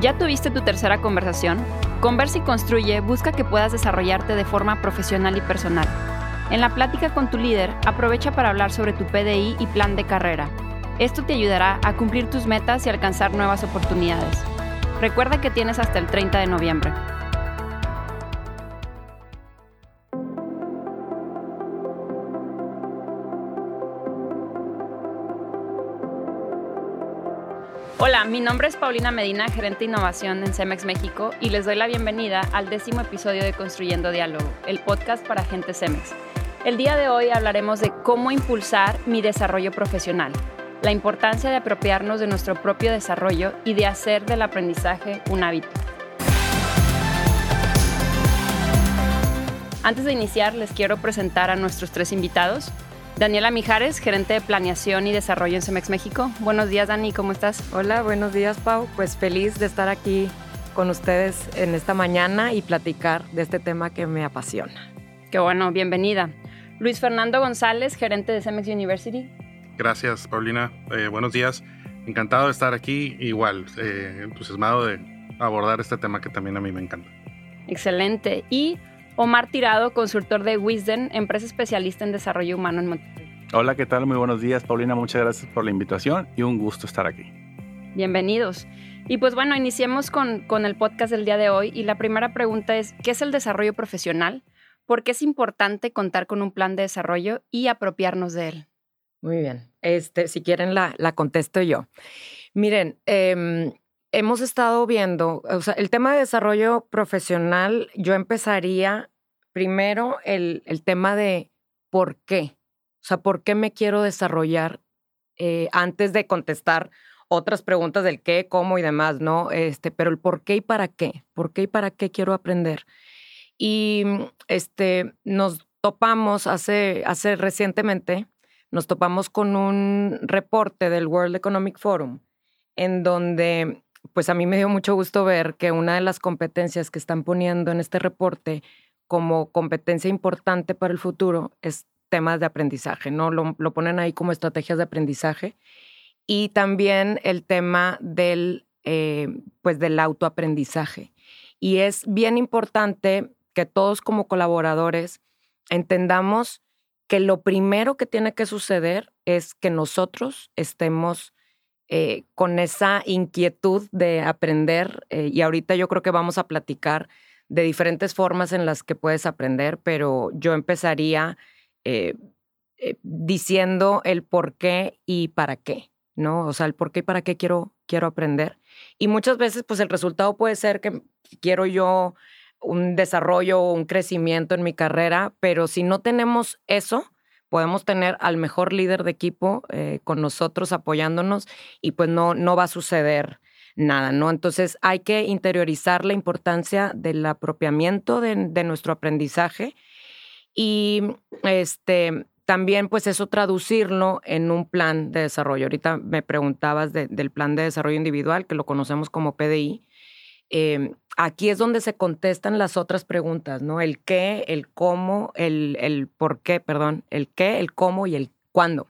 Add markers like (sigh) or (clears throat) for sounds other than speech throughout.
¿Ya tuviste tu tercera conversación? Conversa y Construye busca que puedas desarrollarte de forma profesional y personal. En la plática con tu líder, aprovecha para hablar sobre tu PDI y plan de carrera. Esto te ayudará a cumplir tus metas y alcanzar nuevas oportunidades. Recuerda que tienes hasta el 30 de noviembre. Hola, mi nombre es Paulina Medina, gerente de innovación en Cemex México, y les doy la bienvenida al décimo episodio de Construyendo Diálogo, el podcast para gente Cemex. El día de hoy hablaremos de cómo impulsar mi desarrollo profesional, la importancia de apropiarnos de nuestro propio desarrollo y de hacer del aprendizaje un hábito. Antes de iniciar, les quiero presentar a nuestros tres invitados. Daniela Mijares, gerente de planeación y desarrollo en Cemex México. Buenos días, Dani, ¿cómo estás? Hola, buenos días, Pau. Pues feliz de estar aquí con ustedes en esta mañana y platicar de este tema que me apasiona. Qué bueno, bienvenida. Luis Fernando González, gerente de Cemex University. Gracias, Paulina. Eh, buenos días. Encantado de estar aquí. Igual, eh, entusiasmado de abordar este tema que también a mí me encanta. Excelente. Y Omar Tirado, consultor de Wisden, empresa especialista en desarrollo humano en Monterrey. Hola, ¿qué tal? Muy buenos días, Paulina. Muchas gracias por la invitación y un gusto estar aquí. Bienvenidos. Y pues bueno, iniciemos con, con el podcast del día de hoy. Y la primera pregunta es, ¿qué es el desarrollo profesional? ¿Por qué es importante contar con un plan de desarrollo y apropiarnos de él? Muy bien. Este, si quieren, la, la contesto yo. Miren, eh, hemos estado viendo, o sea, el tema de desarrollo profesional, yo empezaría primero el, el tema de por qué. O sea, ¿por qué me quiero desarrollar eh, antes de contestar otras preguntas del qué, cómo y demás, ¿no? Este, pero el por qué y para qué. ¿Por qué y para qué quiero aprender? Y este, nos topamos hace, hace recientemente, nos topamos con un reporte del World Economic Forum en donde pues a mí me dio mucho gusto ver que una de las competencias que están poniendo en este reporte como competencia importante para el futuro es temas de aprendizaje, ¿no? Lo, ponen ahí como estrategias de aprendizaje. Y también el tema del, eh, pues del autoaprendizaje. Y es bien importante que todos como colaboradores entendamos que lo primero que tiene que suceder es que nosotros estemos eh, con esa inquietud de aprender. Eh, y ahorita yo creo que vamos a platicar de diferentes formas en las que puedes aprender, pero yo empezaría eh, diciendo el por qué y para qué, ¿no? O sea, el por qué y para qué quiero, quiero aprender. Y muchas veces, pues el resultado puede ser que quiero yo un desarrollo o un crecimiento en mi carrera, pero si no tenemos eso, podemos tener al mejor líder de equipo eh, con nosotros apoyándonos y pues no, no va a suceder nada, ¿no? Entonces hay que interiorizar la importancia del apropiamiento de, nuestro aprendizaje y este, también pues eso traducirlo en un plan de desarrollo. Ahorita me preguntabas del plan de desarrollo individual, que lo conocemos como PDI. Em, aquí es donde se contestan las otras preguntas, ¿no? El qué, el cómo, el, el por qué, perdón, el qué, el cómo y el cuándo.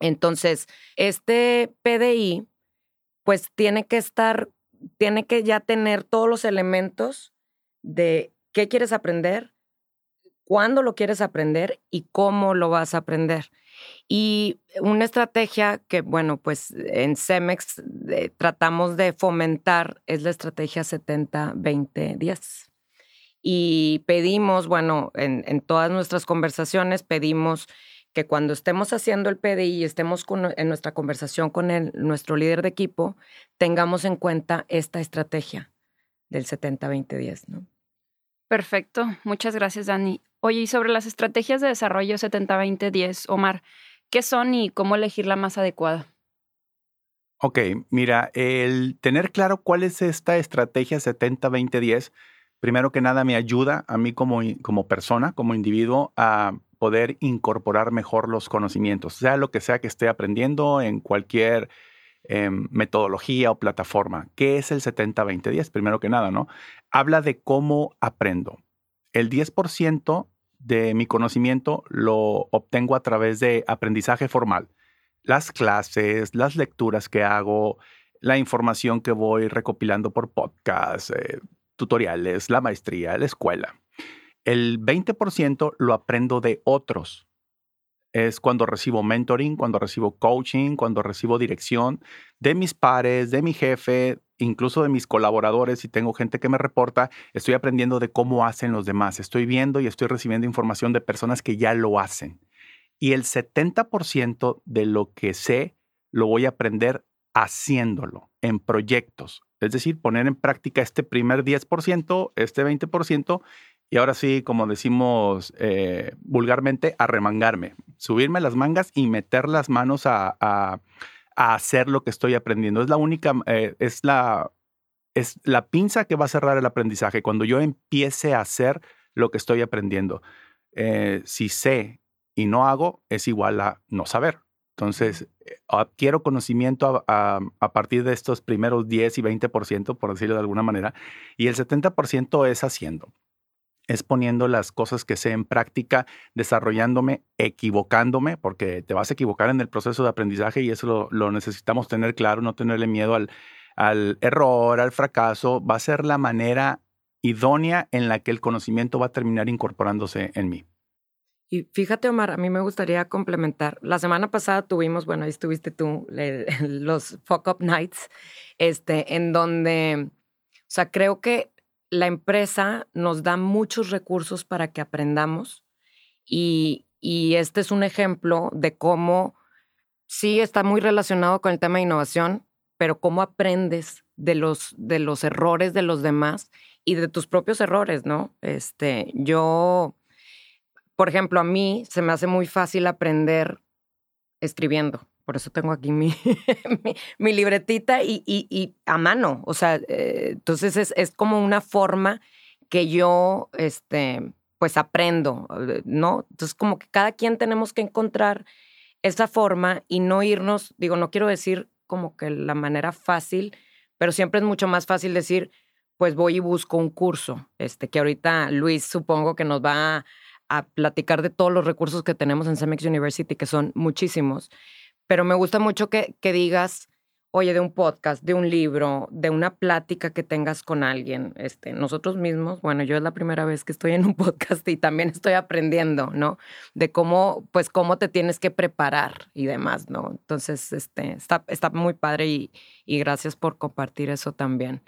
Entonces, este PDI, pues tiene que estar, tiene que ya tener todos los elementos de qué quieres aprender, cuándo lo quieres aprender y cómo lo vas a aprender. Y una estrategia que, bueno, pues en Cemex eh, tratamos de fomentar es la estrategia 70-20-10. Y pedimos, bueno, en, todas nuestras conversaciones pedimos que cuando estemos haciendo el PDI y estemos en nuestra conversación con nuestro líder de equipo, tengamos en cuenta esta estrategia del 70-20-10, ¿no? Perfecto, muchas gracias, Dani. Oye, y sobre las estrategias de desarrollo 70-20-10, Omar, ¿qué son y cómo elegir la más adecuada? Ok, mira, el tener claro cuál es esta estrategia 70-20-10, primero que nada me ayuda a mí como, como persona, como individuo, a poder incorporar mejor los conocimientos, sea lo que sea que esté aprendiendo en cualquier em, metodología o plataforma. ¿Qué es el 70-20-10? Primero que nada, ¿no? Habla de cómo aprendo. El 10% de mi conocimiento lo obtengo a través de aprendizaje formal. Las clases, las lecturas que hago, la información que voy recopilando por podcast, eh, tutoriales, la maestría, la escuela. El 20% lo aprendo de otros. Es cuando recibo mentoring, cuando recibo coaching, cuando recibo dirección de mis pares, de mi jefe, incluso de mis colaboradores, si tengo gente que me reporta, estoy aprendiendo de cómo hacen los demás. Estoy viendo y estoy recibiendo información de personas que ya lo hacen. Y el 70% de lo que sé lo voy a aprender haciéndolo en proyectos. Es decir, poner en práctica este primer 10%, este 20%, y ahora sí, como decimos eh, vulgarmente, arremangarme, subirme las mangas y meter las manos a, a, hacer lo que estoy aprendiendo. Es la única, eh, es, la, es la pinza que va a cerrar el aprendizaje cuando yo empiece a hacer lo que estoy aprendiendo. Eh, si sé y no hago, es igual a no saber. Entonces, adquiero conocimiento a, partir de estos primeros 10 y 20%, por decirlo de alguna manera, y el 70% es haciendo. Es poniendo las cosas que sé en práctica, desarrollándome, equivocándome, porque te vas a equivocar en el proceso de aprendizaje y eso lo, necesitamos tener claro, no tenerle miedo al, al error, al fracaso. Va a ser la manera idónea en la que el conocimiento va a terminar incorporándose en mí. Y fíjate, Omar, a mí me gustaría complementar. La semana pasada tuvimos, bueno, ahí estuviste tú, (laughs) los Fuck Up Nights, este, en donde, o sea, creo que la empresa nos da muchos recursos para que aprendamos y, y este es un ejemplo de cómo sí está muy relacionado con el tema de innovación, pero cómo aprendes de los, de los errores de los demás y de tus propios errores, ¿no? Este, yo por ejemplo, a mí se me hace muy fácil aprender escribiendo. Por eso tengo aquí mi, (laughs) mi, libretita y, y, a mano. O sea, eh, entonces es, es, como una forma que yo, este, pues aprendo, eh, ¿no? Entonces como que cada quien tenemos que encontrar esa forma y no irnos, digo, no quiero decir como que la manera fácil, pero siempre es mucho más fácil decir, pues voy y busco un curso, este, que ahorita Luis supongo que nos va a a platicar de todos los recursos que tenemos en Cemex University, que son muchísimos. Pero me gusta mucho que, que digas, oye, de un podcast, de un libro, de una plática que tengas con alguien. Este, nosotros mismos, bueno, yo es la primera vez que estoy en un (laughs) podcast y también estoy aprendiendo, ¿no? De cómo, pues, cómo te tienes que preparar y demás, ¿no? Entonces, este, está, está muy padre y, y gracias por compartir eso también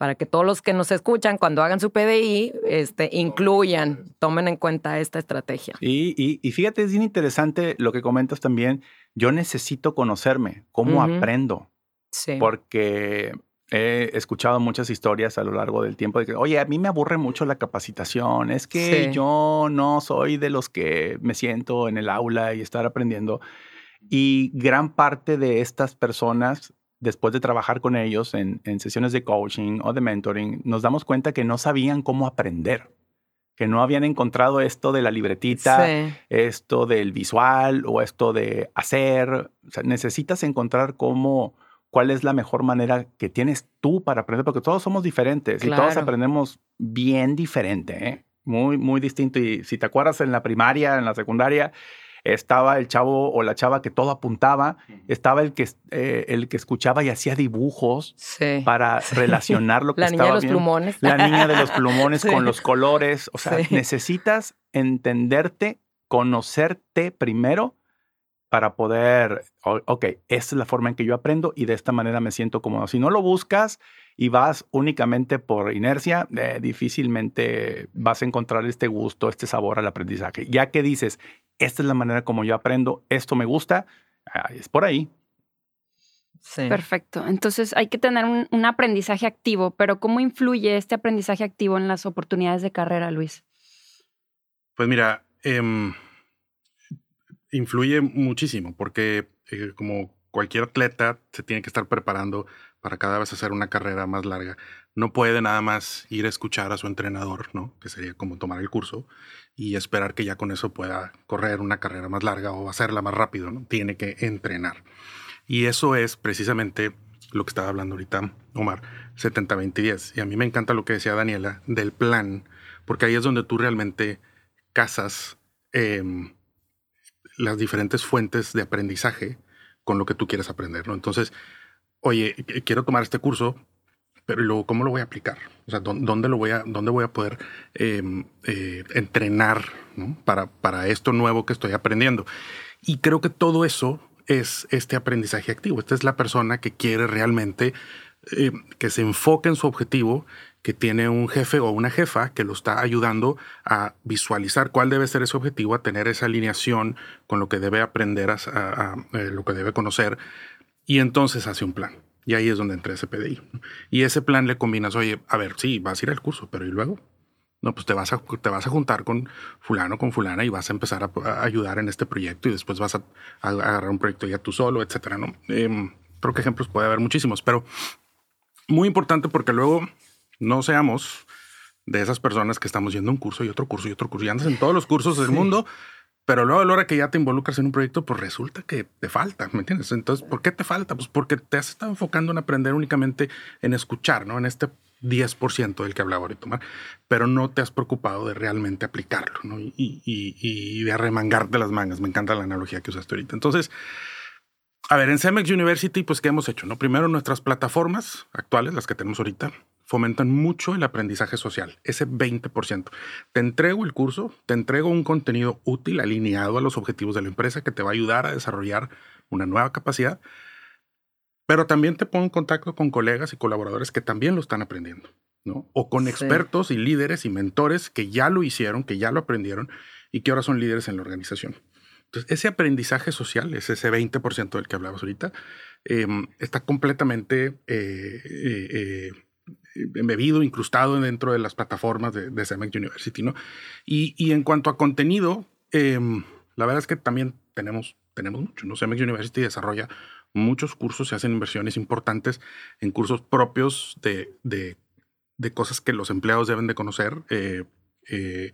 para que todos los que nos escuchan cuando hagan su PDI este, incluyan, tomen en cuenta esta estrategia. Y, y, fíjate, es bien interesante lo que comentas también. Yo necesito conocerme, cómo aprendo. Sí. Porque he escuchado muchas historias a lo largo del tiempo de que, oye, a mí me aburre mucho la capacitación, es que yo no soy de los que me siento en el aula y estar aprendiendo. Y gran parte de estas personas después de trabajar con ellos en, sesiones de coaching o de mentoring, nos damos cuenta que no sabían cómo aprender, que no habían encontrado esto de la libretita, esto del visual o esto de hacer. necesitas encontrar cómo, cuál es la mejor manera que tienes tú para aprender, porque todos somos diferentes y todos aprendemos bien diferente, ¿eh? muy, muy distinto. Y si te acuerdas en la primaria, en la secundaria, estaba el chavo o la chava que todo apuntaba, estaba el que, eh, el que escuchaba y hacía dibujos para (laughs) relacionar lo que la niña de los plumones. La niña de los plumones (laughs) con los colores. O sea, necesitas entenderte, conocerte primero para poder, ok, esta es la forma en que yo aprendo y de esta manera me siento cómodo. Si no lo buscas y vas únicamente por inercia, eh, difícilmente vas a encontrar este gusto, este sabor al aprendizaje. Ya que dices, esta es la manera como yo aprendo, esto me gusta, es por ahí. Sí. Perfecto. Entonces hay que tener un, aprendizaje activo, pero ¿cómo influye este aprendizaje activo en las oportunidades de carrera, Luis? Pues mira, em, influye muchísimo porque eh, como cualquier atleta se tiene que estar preparando para cada vez hacer una carrera más larga. No puede nada más ir a escuchar a su entrenador, ¿no? Que sería como tomar el curso y esperar que ya con eso pueda correr una carrera más larga o hacerla más rápido, ¿no? Tiene que entrenar. Y eso es precisamente lo que estaba hablando ahorita Omar, 70, 20, 10. Y a mí me encanta lo que decía Daniela del plan, porque ahí es donde tú realmente casas em, las diferentes fuentes de aprendizaje con lo que tú quieres aprender, ¿no? Entonces, oye, quiero tomar este curso, pero luego, ¿cómo lo voy a aplicar? O sea, ¿dónde, lo voy a, dónde voy a poder em, eh, entrenar para, para esto nuevo que estoy aprendiendo? Y creo que todo eso es este aprendizaje activo. Esta es la persona que quiere realmente eh, que se enfoque en su objetivo, que tiene un jefe o una jefa que lo está ayudando a visualizar cuál debe ser ese objetivo, a tener esa alineación con lo que debe aprender, a, eh, lo que debe conocer, y entonces hace un plan. Y ahí es donde entra ese PDI. Y ese plan le combinas, oye, a ver, sí, vas a ir al curso, pero ¿y luego? No, pues te vas, a, te vas a juntar con fulano, con fulana y vas a empezar a, ayudar en este proyecto y después vas a, agarrar un proyecto ya tú solo, etcétera, ¿no? Em, creo que ejemplos puede haber muchísimos, pero muy importante porque luego no seamos de esas personas que estamos yendo a un curso y otro curso y otro curso y andas en todos los cursos del mundo, pero luego a la hora que ya te involucras en un proyecto, pues resulta que te falta, ¿me entiendes? Entonces, ¿por qué te falta? Pues porque te has estado enfocando en aprender únicamente en escuchar, ¿no? En este 10% del que hablaba ahorita, pero no te has preocupado de realmente aplicarlo ¿no? y, de arremangarte las mangas. Me encanta la analogía que usaste ahorita. Entonces, a ver, en CEMEX University, pues, ¿qué hemos hecho? No? Primero, nuestras plataformas actuales, las que tenemos ahorita, fomentan mucho el aprendizaje social, ese 20%. Te entrego el curso, te entrego un contenido útil alineado a los objetivos de la empresa que te va a ayudar a desarrollar una nueva capacidad, pero también te pongo en contacto con colegas y colaboradores que también lo están aprendiendo, ¿no? O con expertos y líderes y mentores que ya lo hicieron, que ya lo aprendieron y que ahora son líderes en la organización. Entonces, ese aprendizaje social, es ese 20% del que hablabas ahorita, em, está completamente eh, eh, eh, embebido, incrustado dentro de las plataformas de, de University, ¿no? Y, y, en cuanto a contenido, em, la verdad es que también tenemos, tenemos mucho, ¿no? University desarrolla muchos cursos, se hacen inversiones importantes en cursos propios de, de, de cosas que los empleados deben de conocer, eh, eh,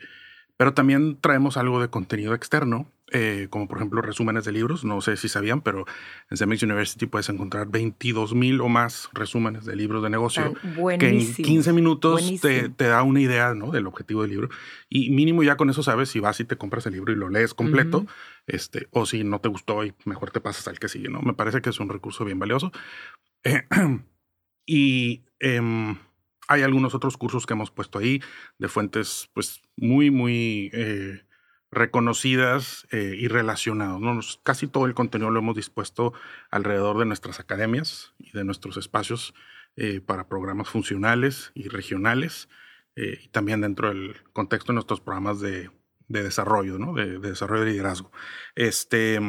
pero también traemos algo de contenido externo eh, como por ejemplo resúmenes de libros. No sé si sabían, pero en CEMEX University puedes encontrar 22 mil o más resúmenes de libros de negocio que en 15 minutos te, te, da una idea ¿no? del objetivo del libro. Y mínimo ya con eso sabes si vas y te compras el libro y lo lees completo, este, o si no te gustó y mejor te pasas al que sigue. ¿no? Me parece que es un recurso bien valioso. (clears throat) y em, hay algunos otros cursos que hemos puesto ahí de fuentes pues muy, muy... Eh, reconocidas eh, y relacionadas. Casi todo el contenido lo hemos dispuesto alrededor de nuestras academias y de nuestros espacios eh, para programas funcionales y regionales eh, y también dentro del contexto de nuestros programas de, desarrollo, de, desarrollo de liderazgo. Este,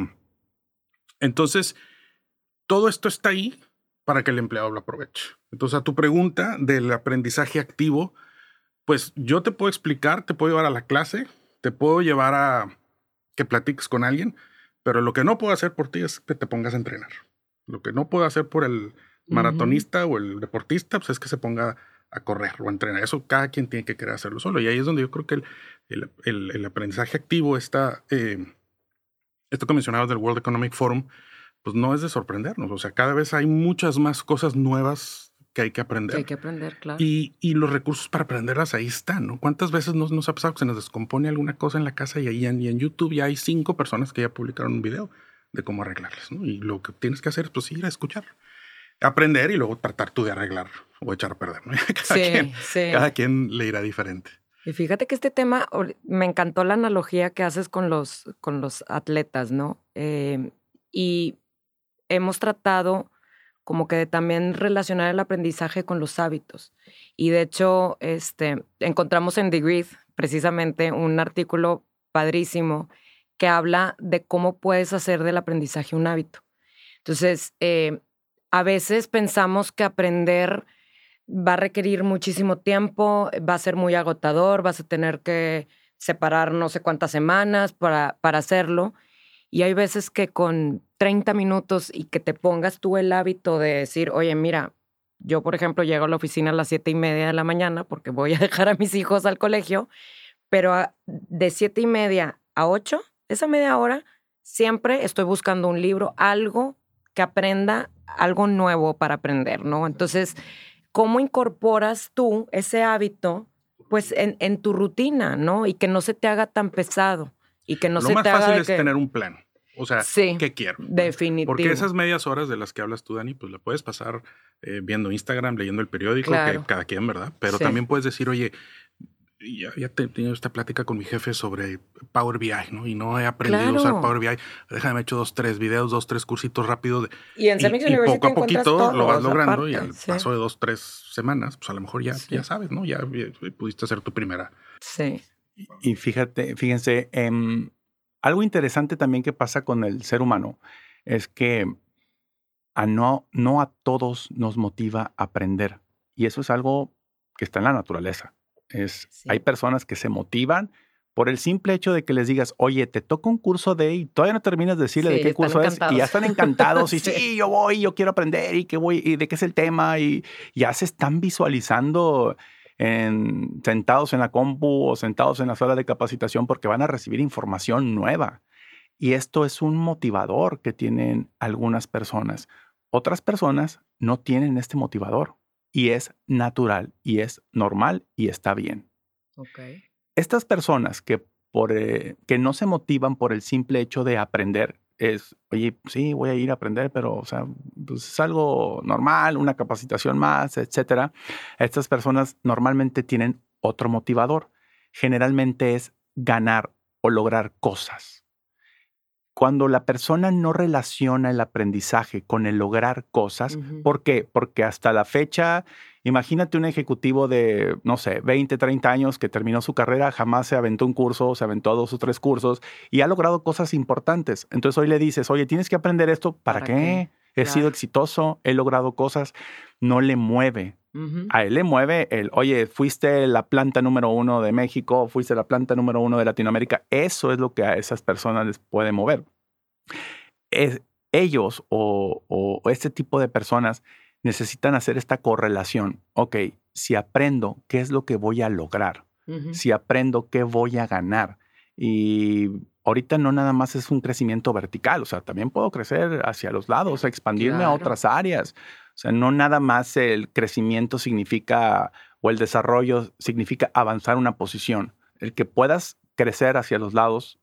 entonces, todo esto está ahí para que el empleado lo aproveche. Entonces, a tu pregunta del aprendizaje activo, pues yo te puedo explicar, te puedo llevar a la clase, te puedo llevar a que platiques con alguien, pero lo que no puedo hacer por ti es que te pongas a entrenar. Lo que no puedo hacer por el maratonista o el deportista, pues es que se ponga a correr o a entrenar. Eso cada quien tiene que querer hacerlo solo. Y ahí es donde yo creo que el, el, aprendizaje activo está, eh, esto que mencionabas del World Economic Forum, pues no es de sorprendernos. O sea, cada vez hay muchas más cosas nuevas que hay que aprender. hay que aprender, claro. Y, y, los recursos para aprenderlas ahí están, ¿no? ¿Cuántas veces nos, nos ha pasado que se nos descompone alguna cosa en la casa y ahí en, y en YouTube ya hay cinco personas que ya publicaron un video de cómo arreglarlas, ¿no? Y lo que tienes que hacer es pues ir a escuchar, aprender y luego tratar tú de arreglar o echar a perder, ¿no? (laughs) Cada, sí, quien, sí. cada quien le irá diferente. Y fíjate que este tema, me encantó la analogía que haces con los, con los atletas, ¿no? Eh, y hemos tratado como que también relacionar el aprendizaje con los hábitos. Y de hecho, este, encontramos en The precisamente un artículo padrísimo que habla de cómo puedes hacer del aprendizaje un hábito. Entonces, eh, a veces pensamos que aprender va a requerir muchísimo tiempo, va a ser muy agotador, vas a tener que separar no sé cuántas semanas para, para hacerlo. Y hay veces que con 30 minutos y que te pongas tú el hábito de decir, oye, mira, yo por ejemplo llego a la oficina a las siete y media de la mañana porque voy a (laughs) dejar a mis hijos al colegio, pero de siete y media a ocho, esa media hora, siempre estoy buscando un libro, algo que aprenda, algo nuevo para aprender, ¿no? Entonces, ¿cómo incorporas tú ese hábito? Pues en, en tu rutina, ¿no? Y que no se te haga tan pesado. Y que no Lo se más te fácil haga es tener un plan. O sea, Sí, ¿qué quiero? Definitivo. Porque esas medias horas de las que hablas tú, Dani, pues la puedes pasar eh, viendo Instagram, leyendo el periódico, Claro. que cada quien, ¿verdad? Pero Sí. también puedes decir, oye, ya, ya he tenido esta plática con mi jefe sobre Power BI, ¿no? Y no he aprendido a usar. Power BI. Déjame, me he hecho dos, tres videos, dos, tres cursitos rápidos. de- Y en y, poco a poquito lo vas logrando y al sí. paso de dos, tres semanas, pues a lo mejor ya, Sí. ya sabes, ¿no? Ya, ya pudiste hacer tu primera. Sí. Y fíjate, fíjense, em, algo interesante también que pasa con el ser humano es que a no, no a todos nos motiva aprender. Y eso es algo que está en la naturaleza. Es, Sí. Hay personas que se motivan por el simple hecho de que les digas, oye, te toca un curso de, y todavía no terminas de decirle Sí, de qué curso es, y ya están encantados, y (laughs) Sí. sí, yo voy, yo quiero aprender, y qué voy, y de qué es el tema, y ya se están visualizando en, sentados en la compu o sentados en la sala de capacitación porque van a recibir información nueva. Y esto es un motivador que tienen algunas personas. Otras personas no tienen este motivador y es natural y es normal y está bien. Estas personas que, por, eh, que no se motivan por el simple hecho de aprender, es, oye, sí, voy a ir a aprender, pero o sea, pues es algo normal, una capacitación más, etcétera. Estas personas normalmente tienen otro motivador. Generalmente es ganar o lograr cosas. Cuando la persona no relaciona el aprendizaje con el lograr cosas. ¿por qué? Porque hasta la fecha, imagínate un ejecutivo de, no sé, 20, 30 años que terminó su carrera, jamás se aventó un curso, se aventó dos o tres cursos y ha logrado cosas importantes. Entonces hoy le dices, oye, tienes que aprender esto, ¿para, ¿Para qué? qué? He sido exitoso, he logrado cosas, no le mueve. A él le mueve el, oye, fuiste la planta número uno de México, fuiste la planta número uno de Latinoamérica. Eso es lo que a esas personas les puede mover. Es- ellos o, o- o este tipo de personas necesitan hacer esta correlación. Ok, si aprendo, ¿qué es lo que voy a lograr? Si aprendo, ¿qué voy a ganar? Y ahorita no nada más es un crecimiento vertical, o sea, también puedo crecer hacia los lados, expandirme a otras áreas. O sea, no nada más el crecimiento significa o el desarrollo significa avanzar una posición. El que puedas crecer hacia los lados,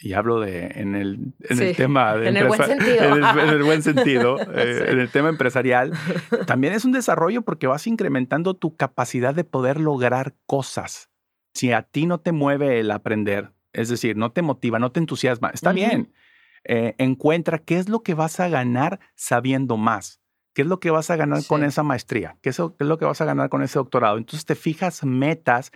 y hablo de en el, en el tema de en el buen sentido. en el, en el buen (laughs) sentido, eh, Sí. en el tema empresarial, (laughs) también es un desarrollo porque vas incrementando tu capacidad de poder lograr cosas. Si a ti no te mueve el aprender, es decir, no te motiva, no te entusiasma, está bien. Eh, encuentra qué es lo que vas a ganar sabiendo más. ¿Qué es lo que vas a ganar con esa maestría? ¿Qué es, lo- qué es lo que vas a ganar con ese doctorado? Entonces te fijas metas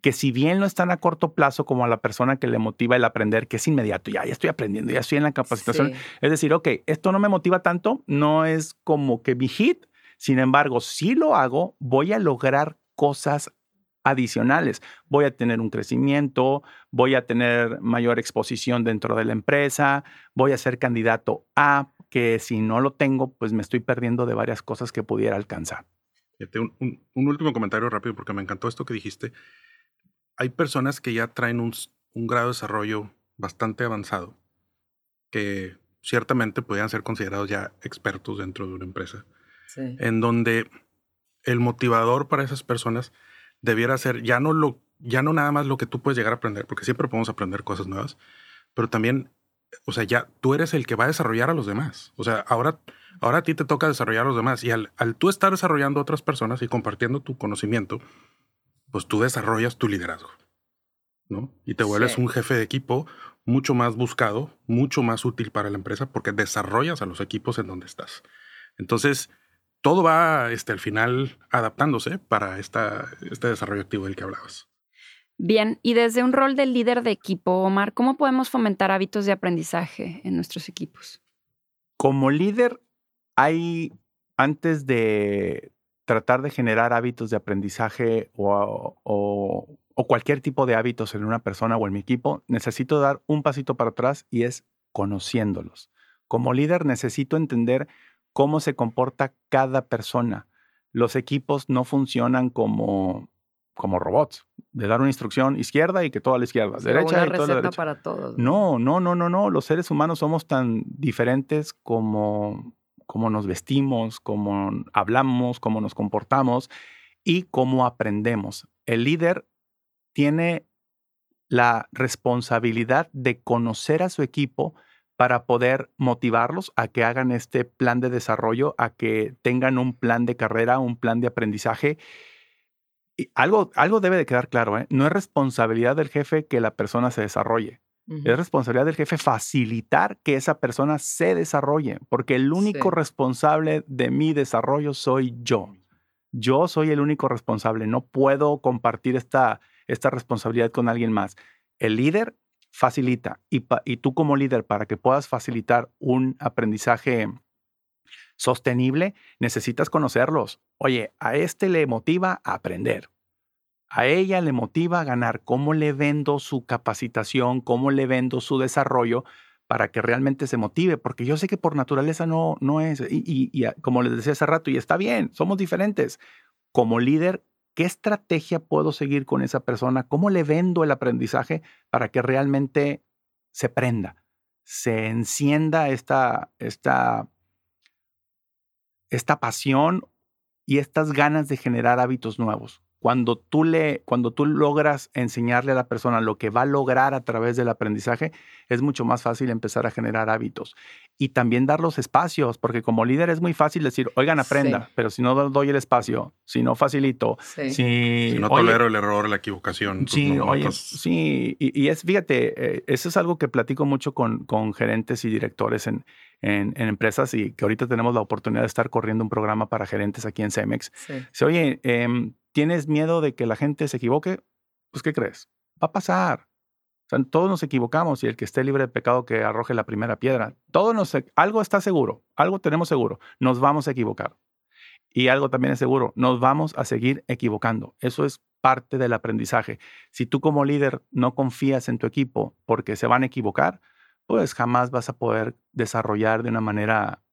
que si bien no están a corto plazo como a la persona que le motiva el aprender, que es inmediato, ya, ya estoy aprendiendo, ya estoy en la capacitación, Sí. es decir, ok, esto no me motiva tanto, no es como que mi hit, sin embargo, si lo hago, voy a lograr cosas adicionales. Voy a tener un crecimiento, voy a tener mayor exposición dentro de la empresa, voy a ser candidato a que si no lo tengo, pues me estoy perdiendo de varias cosas que pudiera alcanzar. Un, un- un último comentario rápido porque me encantó esto que dijiste. Hay personas que ya traen un, un grado de desarrollo bastante avanzado que ciertamente podrían ser considerados ya expertos dentro de una empresa, Sí. en donde el motivador para esas personas debiera ser ya no lo ya no nada más lo que tú puedes llegar a aprender, porque siempre podemos aprender cosas nuevas, pero también, o sea, ya tú eres el que va a desarrollar a los demás. O sea, ahora, ahora a ti te toca desarrollar a los demás y al, al tú estar desarrollando a otras personas y compartiendo tu conocimiento, pues tú desarrollas tu liderazgo, ¿no? Y te vuelves Sí. un jefe de equipo mucho más buscado, mucho más útil para la empresa porque desarrollas a los equipos en donde estás. Entonces, todo va este, al final adaptándose para esta, este desarrollo activo del que hablabas. Bien, y desde un rol de líder de equipo, Omar, ¿cómo podemos fomentar hábitos de aprendizaje en nuestros equipos? Como líder, hay, antes de tratar de generar hábitos de aprendizaje o, o- o cualquier tipo de hábitos en una persona o en mi equipo, necesito dar un pasito para atrás y es conociéndolos. Como líder necesito entender cómo se comporta cada persona. Los equipos no funcionan como, como robots, de dar una instrucción izquierda y que toda la izquierda, Sí, derecha una y toda la receta derecha. para todos. No, no, no, no, no. Los seres humanos somos tan diferentes como, como nos vestimos, como hablamos, como nos comportamos y cómo aprendemos. El líder tiene la responsabilidad de conocer a su equipo para poder motivarlos a que hagan este plan de desarrollo, a que tengan un plan de carrera, un plan de aprendizaje. Y algo, algo debe de quedar claro, ¿eh? no es responsabilidad del jefe que la persona se desarrolle. Es responsabilidad del jefe facilitar que esa persona se desarrolle, porque el único responsable de mi desarrollo soy yo. Yo soy el único responsable, no puedo compartir esta, esta responsabilidad con alguien más. El líder facilita y, y tú como líder, para que puedas facilitar un aprendizaje sostenible, necesitas conocerlos. Oye, a este le motiva a aprender. A ella le motiva a ganar. ¿Cómo le vendo su capacitación? ¿Cómo le vendo su desarrollo? para que realmente se motive, porque yo sé que por naturaleza no, no es, y, y, como les decía hace rato, y está bien, somos diferentes. Como líder, ¿qué estrategia puedo seguir con esa persona? ¿Cómo le vendo el aprendizaje para que realmente se prenda, se encienda esta, esta, esta pasión y estas ganas de generar hábitos nuevos? Cuando tú, le, cuando tú logras enseñarle a la persona lo que va a lograr a través del aprendizaje, es mucho más fácil empezar a generar hábitos. Y también dar los espacios, porque como líder es muy fácil decir, oigan, aprenda, pero si no doy el espacio, si no facilito, si, no tolero el error, la equivocación. Pues sí, oye, sí, y, es, fíjate, eh, eso es algo que platico mucho con, con gerentes y directores en, en, empresas y que ahorita tenemos la oportunidad de estar corriendo un programa para gerentes aquí en Cemex. Sí. oye, eh, ¿Tienes miedo de que la gente se equivoque? Pues, ¿qué crees? Va a pasar. Todos nos equivocamos y el que esté libre de pecado que arroje la primera piedra. Todo nos, algo está seguro, algo tenemos seguro. Nos vamos a equivocar. Y algo también es seguro, nos vamos a seguir equivocando. Eso es parte del aprendizaje. Si tú como líder no confías en tu equipo porque se van a equivocar, pues jamás vas a poder desarrollar de una manera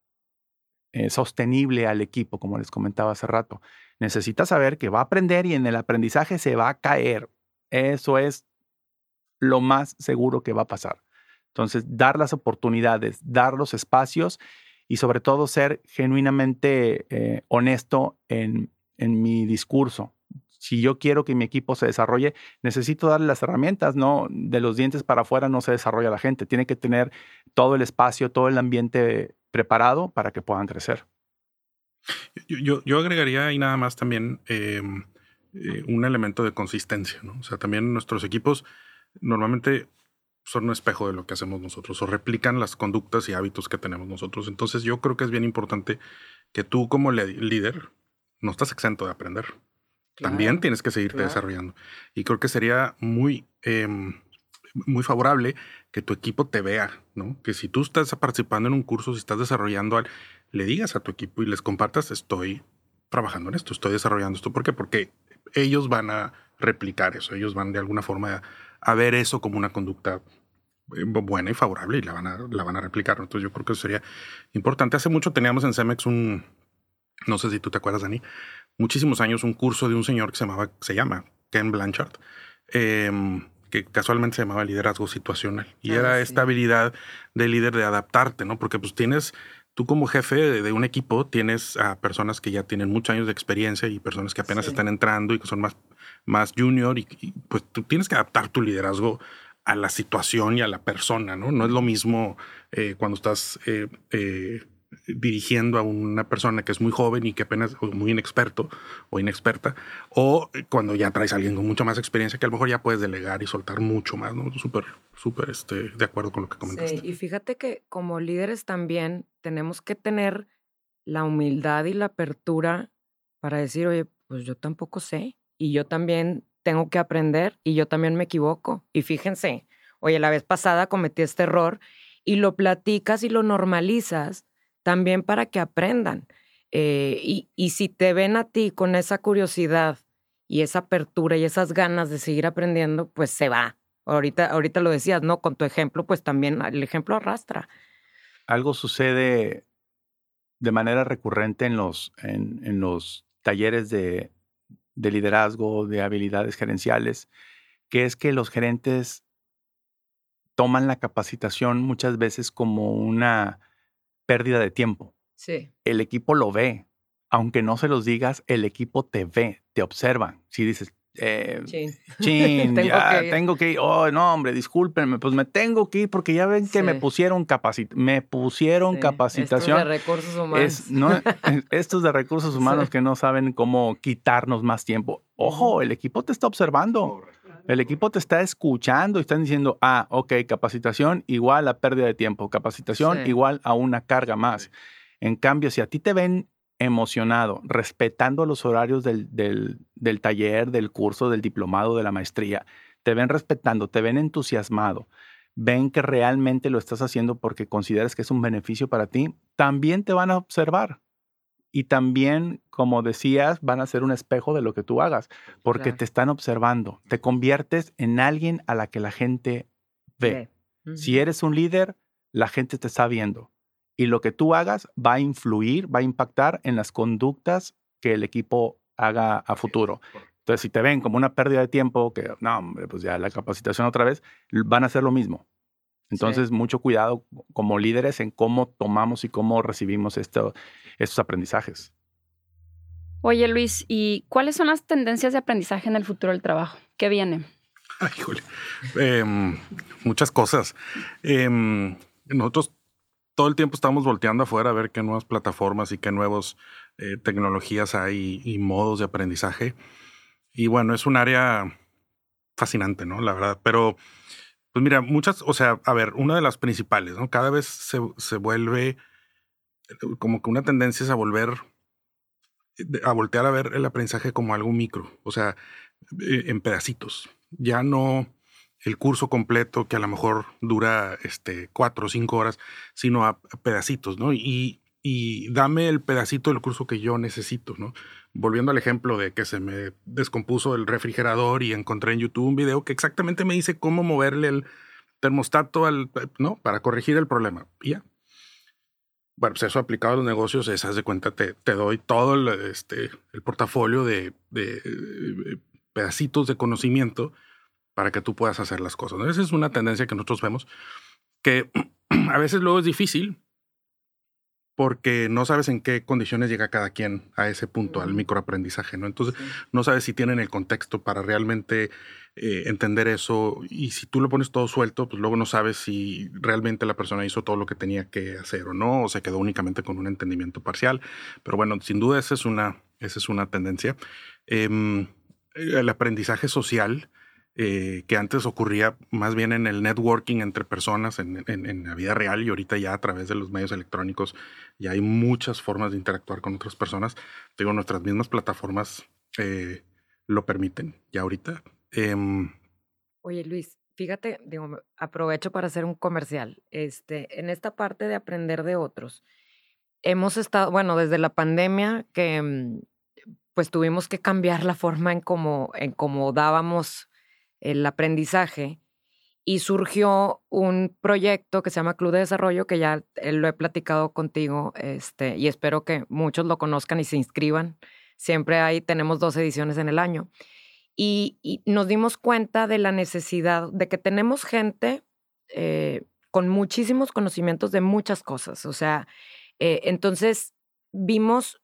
eh, sostenible al equipo, como les comentaba hace rato necesita saber que va a aprender y en el aprendizaje se va a caer. Eso es lo más seguro que va a pasar. Entonces, dar las oportunidades, dar los espacios y sobre todo ser genuinamente eh, honesto en, en mi discurso. Si yo quiero que mi equipo se desarrolle, necesito darle las herramientas, ¿no? De los dientes para afuera no se desarrolla la gente. Tiene que tener todo el espacio, todo el ambiente preparado para que puedan crecer. Yo, yo, agregaría ahí nada más también em, eh, un elemento de consistencia, ¿no? O sea, también nuestros equipos normalmente son un espejo de lo que hacemos nosotros o replican las conductas y hábitos que tenemos nosotros. Entonces yo creo que es bien importante que tú como líder no estás exento de aprender. También tienes que seguirte desarrollando. Y creo que sería muy, em, muy favorable que tu equipo te vea, ¿no? Que si tú estás participando en un curso, si estás desarrollando le digas a tu equipo y les compartas, estoy trabajando en esto, estoy desarrollando esto. ¿Por qué? Porque ellos van a replicar eso, ellos van de alguna forma a, ver eso como una conducta eh, buena y favorable y la van a, la van a replicar. Entonces yo creo que eso sería importante. Hace mucho teníamos en Cemex un, no sé si tú te acuerdas, Dani, muchísimos años un curso de un señor que se llamaba, se llama Ken Blanchard, em, que casualmente se llamaba liderazgo situacional. Y ah, era esta habilidad de líder de adaptarte, ¿no? Porque pues tienes tú como jefe de, un equipo tienes a personas que ya tienen muchos años de experiencia y personas que apenas están entrando y que son más, más junior y, pues tú tienes que adaptar tu liderazgo a la situación y a la persona, ¿no? No es lo mismo eh, cuando estás eh, eh, dirigiendo a una persona que es muy joven y que apenas o muy inexperto o inexperta, o cuando ya traes a alguien con mucha más experiencia que a lo mejor ya puedes delegar y soltar mucho más, ¿no? Súper, súper este, de acuerdo con lo que comentaste. Sí, y fíjate que como líderes también tenemos que tener la humildad y la apertura para decir, oye, pues yo tampoco sé y yo también tengo que aprender y yo también me equivoco. Y fíjense, oye, la vez pasada cometí este error y lo platicas y lo normalizas también para que aprendan. Eh, y, y si te ven a ti con esa curiosidad y esa apertura y esas ganas de seguir aprendiendo, pues se va. Ahorita, ahorita lo decías, ¿no? Con tu ejemplo, pues también el ejemplo arrastra. Algo sucede de manera recurrente en los, en, en los talleres de, de liderazgo, de habilidades gerenciales, que es que los gerentes toman la capacitación muchas veces como una pérdida de tiempo. Sí. El equipo lo ve. Aunque no se los digas, el equipo te ve, te observa. Si dices, eh, chin, (laughs) tengo, ya, que tengo que ir. Oh, no, hombre, discúlpenme, pues me tengo que ir porque ya ven que me pusieron capacit me pusieron capacitación. (laughs) (laughs) Estos de recursos humanos. no, estos de recursos humanos que no saben cómo quitarnos más tiempo. Ojo, el equipo te está observando. El equipo te está escuchando y están diciendo, ah, ok, capacitación igual a pérdida de tiempo, capacitación igual a una carga más. En cambio, si a ti te ven emocionado, respetando los horarios del, del, taller, del curso, del diplomado, de la maestría, te ven respetando, te ven entusiasmado, ven que realmente lo estás haciendo porque consideras que es un beneficio para ti, también te van a observar. Y también, como decías, van a ser un espejo de lo que tú hagas, porque te están observando. Te conviertes en alguien a la que la gente ve. Si eres un líder, la gente te está viendo y lo que tú hagas va a influir, va a impactar en las conductas que el equipo haga a futuro. Entonces, si te ven como una pérdida de tiempo, que no, hombre, pues ya la capacitación otra vez, van a hacer lo mismo. Entonces, mucho cuidado como líderes en cómo tomamos y cómo recibimos esto, estos aprendizajes. Oye, Luis, ¿y cuáles son las tendencias de aprendizaje en el futuro del trabajo? ¿Qué viene? (laughs) Ay, Julio. Em, muchas cosas. Em, nosotros todo el tiempo estamos volteando afuera a ver qué nuevas plataformas y qué nuevas eh, tecnologías hay y, modos de aprendizaje. Y bueno, es un área fascinante, ¿no? La verdad. Pero, pues mira, muchas, o sea, a ver, una de las principales, ¿no? Cada vez se, se vuelve eh, como que una tendencia es a volver, a voltear a ver el aprendizaje como algo micro, o sea, eh, en pedacitos. Ya no el curso completo que a lo mejor dura este, cuatro o cinco horas, sino a, pedacitos, ¿no? Y, y, dame el pedacito del curso que yo necesito, ¿no? Volviendo al ejemplo de que se me descompuso el refrigerador y encontré en YouTube un video que exactamente me dice cómo moverle el termostato al, ¿no? Para corregir el problema. Y ya. Bueno, pues eso aplicado a los negocios, esas de cuenta, te, te doy todo el, este, el portafolio de, de eh, pedacitos de conocimiento para que tú puedas hacer las cosas. Esa es una tendencia que nosotros vemos que (clears throat) a veces luego es difícil porque no sabes en qué condiciones llega cada quien a ese punto, al microaprendizaje, ¿no? Entonces, no sabes si tienen el contexto para realmente eh, entender eso y si tú lo pones todo suelto, pues luego no sabes si realmente la persona hizo todo lo que tenía que hacer o no, o se quedó únicamente con un entendimiento parcial. Pero bueno, sin duda esa es una, esa es una tendencia. Em, el aprendizaje social eh, que antes ocurría más bien en el networking entre personas en, la vida real y ahorita ya a través de los medios electrónicos ya hay muchas formas de interactuar con otras personas. Digo, nuestras mismas plataformas eh, lo permiten ya ahorita. Em, Oye, Luis, fíjate, digo, aprovecho para hacer un comercial. Este, en esta parte de aprender de otros, hemos estado, bueno, desde la pandemia que mm, pues tuvimos que cambiar la forma en cómo, en cómo dábamos el aprendizaje y surgió un proyecto que se llama Club de Desarrollo, que ya eh, lo he platicado contigo este, y espero que muchos lo conozcan y se inscriban. Siempre ahí tenemos dos ediciones en el año. Y, nos dimos cuenta de la necesidad de que tenemos gente eh, con muchísimos conocimientos de muchas cosas. O sea, eh, entonces vimos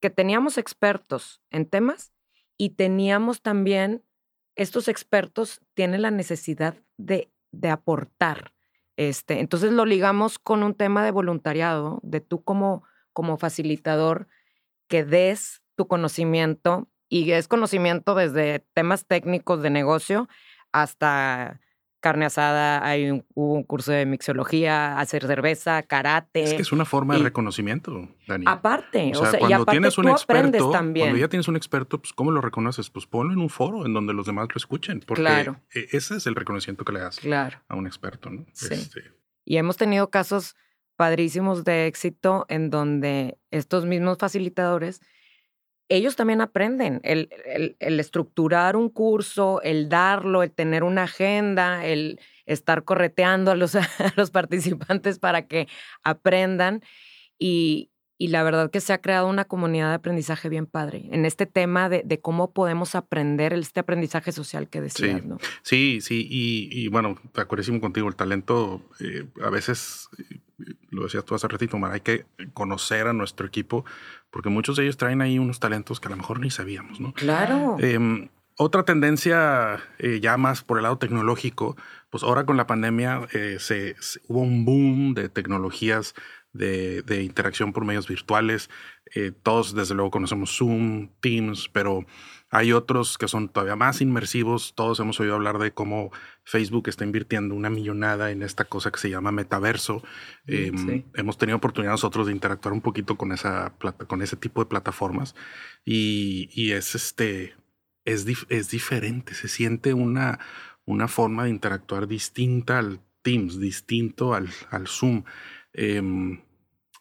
que teníamos expertos en temas y teníamos también estos expertos tienen la necesidad de, de aportar. Este, entonces lo ligamos con un tema de voluntariado, de tú como, como facilitador que des tu conocimiento y es conocimiento desde temas técnicos de negocio hasta carne asada, hay un, hubo un curso de mixología, hacer cerveza, karate. Es que es una forma de reconocimiento, Dani. Aparte, o sea, cuando tienes un experto, también. Cuando ya tienes un experto, pues ¿cómo lo reconoces? Pues ponlo en un foro en donde los demás lo escuchen, porque claro. E, ese es el reconocimiento que le das a un experto, ¿no? Sí. Este y hemos tenido casos padrísimos de éxito en donde estos mismos facilitadores ellos también aprenden el, estructurar un curso, el darlo, el tener una agenda, el estar correteando a los, (laughs) a los participantes para que aprendan. Y, y, la verdad que se ha creado una comunidad de aprendizaje bien padre en este tema de, de cómo podemos aprender este aprendizaje social que decías, sí, ¿no? Sí, sí, y, y bueno, te contigo, el talento eh, a veces lo decías tú hace ratito, Mar, hay que conocer a nuestro equipo, porque muchos de ellos traen ahí unos talentos que a lo mejor ni sabíamos, ¿no? Claro. Em, otra tendencia eh, ya más por el lado tecnológico, pues ahora con la pandemia eh, se, hubo un boom de tecnologías de, de interacción por medios virtuales. Eh, todos desde luego conocemos Zoom, Teams, pero hay otros que son todavía más inmersivos. Todos hemos oído hablar de cómo Facebook está invirtiendo una millonada en esta cosa que se llama metaverso. Mm, em, hemos tenido oportunidad nosotros de interactuar un poquito con, esa con ese tipo de plataformas y, y es este es, es diferente, se siente una, una forma de interactuar distinta al Teams, distinto al, al Zoom. Em,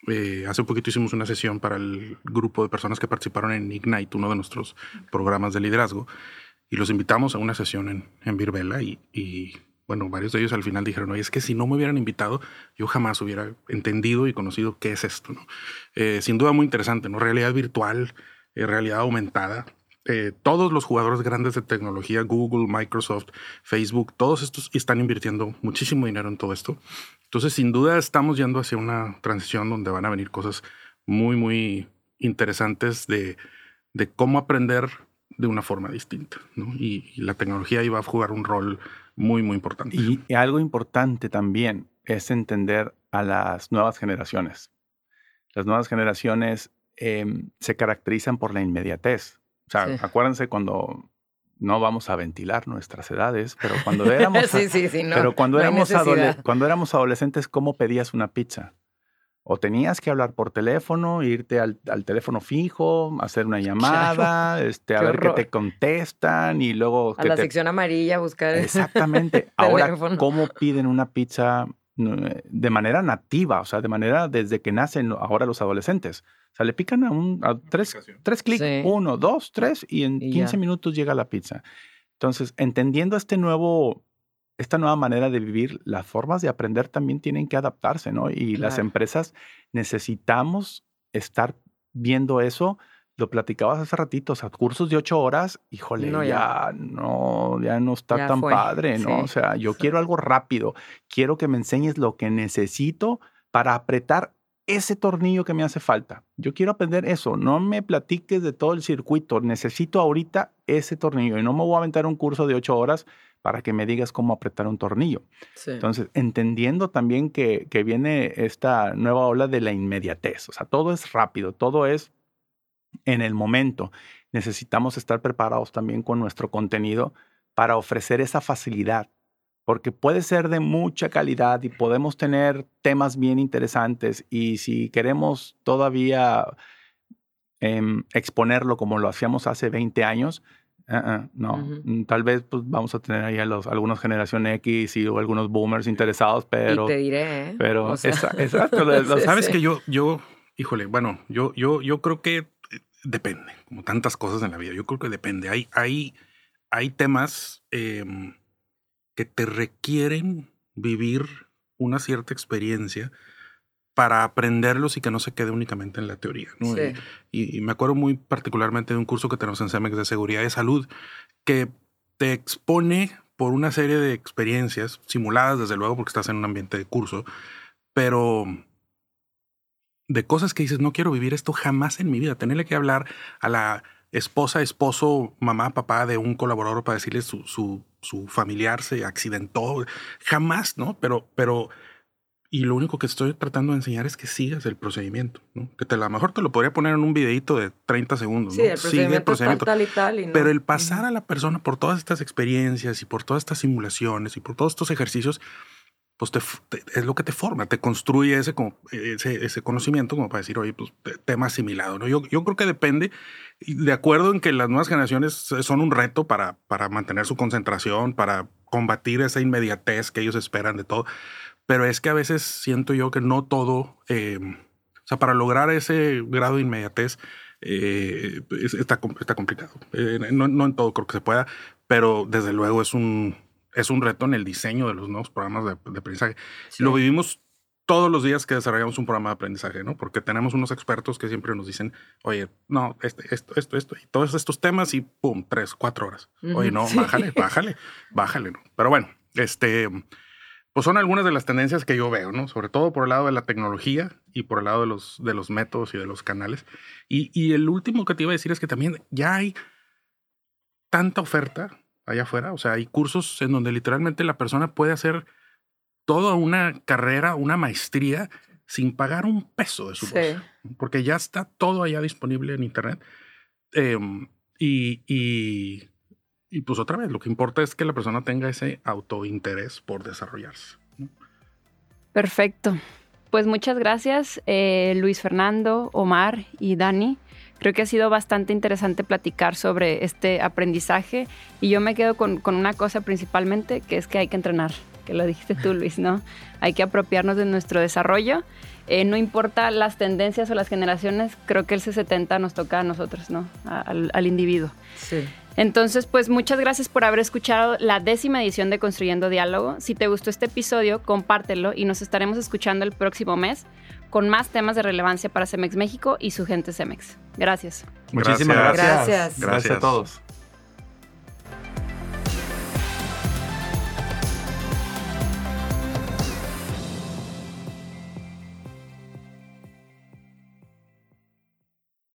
eh, hace poquito hicimos una sesión para el grupo de personas que participaron en Ignite, uno de nuestros programas de liderazgo, y los invitamos a una sesión en, en Virbela y, y, bueno, varios de ellos al final dijeron, oye, es que si no me hubieran invitado, yo jamás hubiera entendido y conocido qué es esto, ¿no? Eh, sin duda muy interesante, ¿no? Realidad virtual, eh, realidad aumentada, eh, todos los jugadores grandes de tecnología, Google, Microsoft, Facebook, todos estos están invirtiendo muchísimo dinero en todo esto. Entonces, sin duda, estamos yendo hacia una transición donde van a venir cosas muy, muy interesantes de, cómo aprender de una forma distinta. Y, la tecnología iba a jugar un rol muy, muy importante. Y, algo importante también es entender a las nuevas generaciones. Las nuevas generaciones em, se caracterizan por la inmediatez. O sea, acuérdense cuando no vamos a ventilar nuestras edades, pero cuando éramos, (laughs) pero cuando, éramos cuando éramos adolescentes, ¿cómo pedías una pizza? O tenías que hablar por teléfono, irte al, teléfono fijo, hacer una (laughs) llamada, este, a ver qué te contestan y luego... A la sección amarilla buscar... Exactamente. (laughs) Ahora, ¿cómo piden una pizza de manera nativa? O sea, de manera desde que nacen ahora los adolescentes. O sea, le pican a, un, tres, tres clics, uno, dos, tres, y en 15 minutos llega la pizza. Entonces, entendiendo este nuevo, esta nueva manera de vivir, las formas de aprender también tienen que adaptarse, ¿no? Y las empresas necesitamos estar viendo eso. Lo platicabas hace ratito, o sea, cursos de ocho horas, híjole, ya. no, ya no está tan padre, ¿no? O sea, yo quiero algo rápido, quiero que me enseñes lo que necesito para apretar ese tornillo que me hace falta. Yo quiero aprender eso. No me platiques de todo el circuito. Necesito ahorita ese tornillo y no me voy a aventar un curso de ocho horas para que me digas cómo apretar un tornillo. Entonces, entendiendo también que, que viene esta nueva ola de la inmediatez. O sea, todo es rápido, todo es en el momento. Necesitamos estar preparados también con nuestro contenido para ofrecer esa facilidad porque puede ser de mucha calidad y podemos tener temas bien interesantes y si queremos todavía em, exponerlo como lo hacíamos hace 20 años, uh -uh, no, mm, tal vez pues, vamos a tener ahí a los, algunos generación X y o algunos boomers interesados, pero... Y te diré, ¿eh? Pero, o sea, exacto. (laughs) Sabes que yo, yo, híjole, bueno, yo, yo, yo creo que eh, depende, como tantas cosas en la vida, yo creo que depende. Hay, hay, hay temas... Eh, que te requieren vivir una cierta experiencia para aprenderlos y que no se quede únicamente en la teoría. Y, me acuerdo muy particularmente de un curso que tenemos en CEMEX de seguridad y salud que te expone por una serie de experiencias simuladas, desde luego, porque estás en un ambiente de curso, pero de cosas que dices, no quiero vivir esto jamás en mi vida, tenerle que hablar a la esposa, esposo, mamá, papá de un colaborador para decirle su, su, su familiar se accidentó. Jamás, ¿no? Pero, pero, y lo único que estoy tratando de enseñar es que sigas el procedimiento, ¿no? Que te, a lo mejor te lo podría poner en un videito de 30 segundos, sí, El Sigue el procedimiento. Tal y tal Pero el pasar a la persona por todas estas experiencias y por todas estas simulaciones y por todos estos ejercicios, pues te, es lo que te forma, te construye ese, ese, ese, conocimiento como para decir, oye, pues tema asimilado. ¿no? Yo, yo creo que depende, de acuerdo en que las nuevas generaciones son un reto para, para mantener su concentración, para combatir esa inmediatez que ellos esperan de todo, pero es que a veces siento yo que no todo, eh, o sea, para lograr ese grado de inmediatez, eh, está, está complicado. Eh, no, no en todo creo que se pueda, pero desde luego es un es un reto en el diseño de los nuevos programas de, aprendizaje. Lo vivimos todos los días que desarrollamos un programa de aprendizaje, ¿no? Porque tenemos unos expertos que siempre nos dicen, oye, no, este, esto, esto, esto, y todos estos temas y pum, tres, cuatro horas. Oye, no, bájale, bájale, bájale, ¿no? Pero bueno, este, pues son algunas de las tendencias que yo veo, ¿no? Sobre todo por el lado de la tecnología y por el lado de los, de los métodos y de los canales. Y, y el último que te iba a decir es que también ya hay tanta oferta allá afuera. O sea, hay cursos en donde literalmente la persona puede hacer toda una carrera, una maestría, sin pagar un peso de su bolsa. Porque ya está todo allá disponible en Internet. Em, y, y, y, pues otra vez, lo que importa es que la persona tenga ese autointerés por desarrollarse. Perfecto. Pues muchas gracias, eh, Luis Fernando, Omar y Dani. Creo que ha sido bastante interesante platicar sobre este aprendizaje y yo me quedo con, con una cosa principalmente, que es que hay que entrenar, que lo dijiste tú, (laughs) Luis, ¿no? Hay que apropiarnos de nuestro desarrollo. Eh, no importa las tendencias o las generaciones, creo que el C70 nos toca a nosotros, ¿no? al, al individuo. Sí. Entonces, pues muchas gracias por haber escuchado la décima edición de Construyendo Diálogo. Si te gustó este episodio, compártelo y nos estaremos escuchando el próximo mes con más temas de relevancia para Cemex México y su gente Cemex. Gracias. Muchísimas gracias. Gracias, gracias a todos.